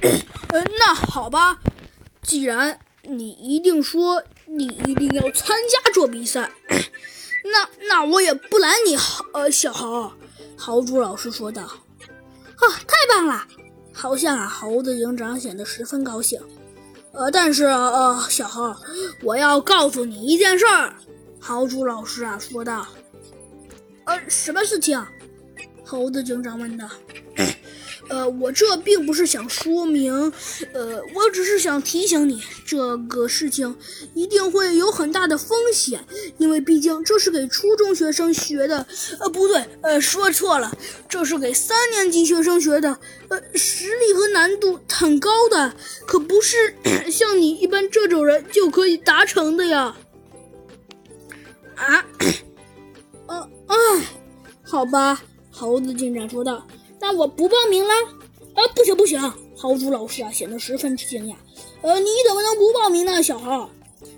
呃，那好吧，既然你一定说你一定要参加这比赛，那那我也不拦你。呃，小猴，豪猪老师说道。啊，太棒了！好像啊，猴子警长显得十分高兴。呃，但是呃，小猴，我要告诉你一件事儿。豪猪老师啊说道。呃，什么事情？猴子警长问道。呃，我这并不是想说明，呃，我只是想提醒你，这个事情一定会有很大的风险，因为毕竟这是给初中学生学的，呃，不对，呃，说错了，这是给三年级学生学的，呃，实力和难度很高的，可不是 像你一般这种人就可以达成的呀。啊，呃，哎，好吧，猴子警长说道。那我不报名了？啊，不行不行！豪猪老师啊，显得十分之惊讶。呃，你怎么能不报名呢，小豪？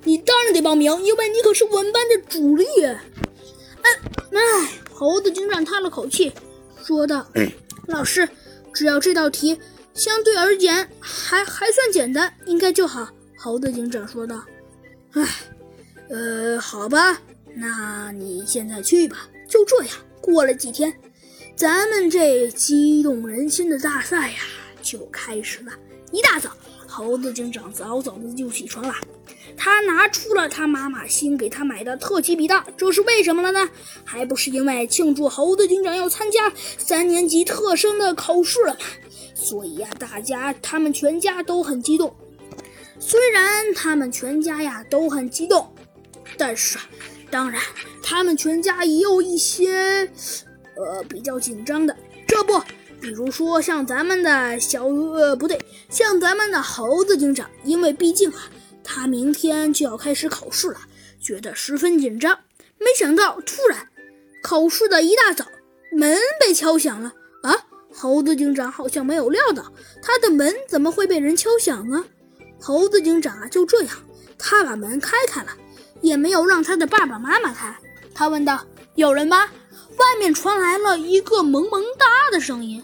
你当然得报名，因为你可是我们班的主力。哎哎，猴子警长叹了口气，说道：“ 老师，只要这道题相对而言还还算简单，应该就好。”猴子警长说道：“哎，呃，好吧，那你现在去吧。就这样，过了几天。”咱们这激动人心的大赛呀，就开始了。一大早，猴子警长早早的就起床了。他拿出了他妈妈新给他买的特级笔袋，这是为什么了呢？还不是因为庆祝猴子警长要参加三年级特生的考试了吗？所以呀，大家他们全家都很激动。虽然他们全家呀都很激动，但是，当然，他们全家也有一些。呃，比较紧张的，这不，比如说像咱们的小呃，不对，像咱们的猴子警长，因为毕竟啊，他明天就要开始考试了，觉得十分紧张。没想到，突然，考试的一大早，门被敲响了啊！猴子警长好像没有料到，他的门怎么会被人敲响呢？猴子警长啊，就这样，他把门开开了，也没有让他的爸爸妈妈开。他问道：“有人吗？”外面传来了一个萌萌哒的声音：“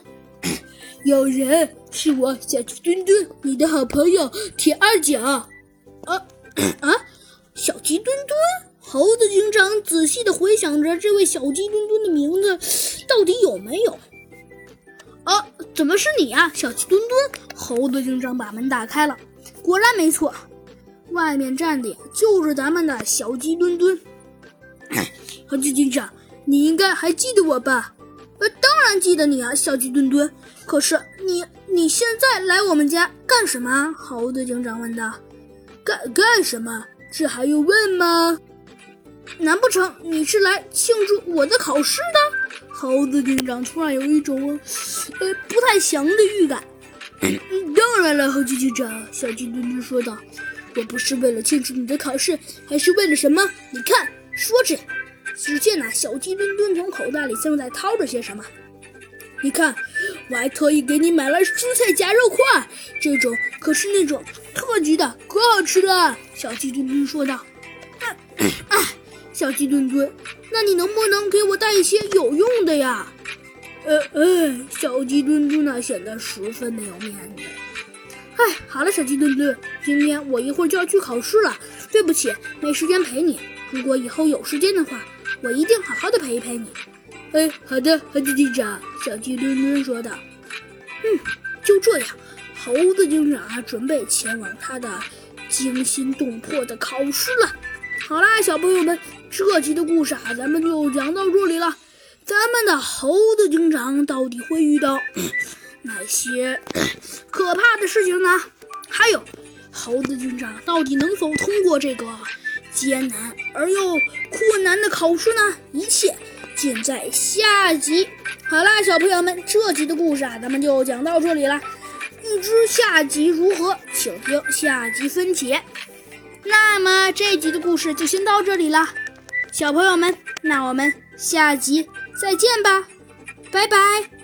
有人，是我小鸡墩墩，你的好朋友铁二角。”啊 啊！小鸡墩墩，猴子警长仔细的回想着这位小鸡墩墩的名字，到底有没有？啊，怎么是你呀，小鸡墩墩？猴子警长把门打开了，果然没错，外面站的就是咱们的小鸡墩墩。猴子警长。你应该还记得我吧？呃，当然记得你啊，小鸡墩墩。可是你你现在来我们家干什么？猴子警长问道。干干什么？这还用问吗？难不成你是来庆祝我的考试的？猴子警长突然有一种呃不太祥的预感。当然了，猴子警长，小鸡墩墩说道。我不是为了庆祝你的考试，还是为了什么？你看，说着。只见那小鸡墩墩从口袋里正在掏着些什么。你看，我还特意给你买了蔬菜夹肉块，这种可是那种特级的，可好吃了。小鸡墩墩说道。哎，小鸡墩墩，那你能不能给我带一些有用的呀？呃呃，小鸡墩墩呢显得十分没有面子。哎，好了，小鸡墩墩，今天我一会儿就要去考试了，对不起，没时间陪你。如果以后有时间的话。我一定好好的陪一陪你。哎，好的，猴子警长。小鸡墩墩说道。嗯，就这样，猴子警长准备前往他的惊心动魄的考试了。好啦，小朋友们，这集的故事啊，咱们就讲到这里了。咱们的猴子警长到底会遇到 哪些 可怕的事情呢？还有，猴子警长到底能否通过这个？艰难而又困难的考试呢？一切尽在下集。好啦，小朋友们，这集的故事啊，咱们就讲到这里了。欲知下集如何，请听下集分解。那么这集的故事就先到这里了，小朋友们，那我们下集再见吧，拜拜。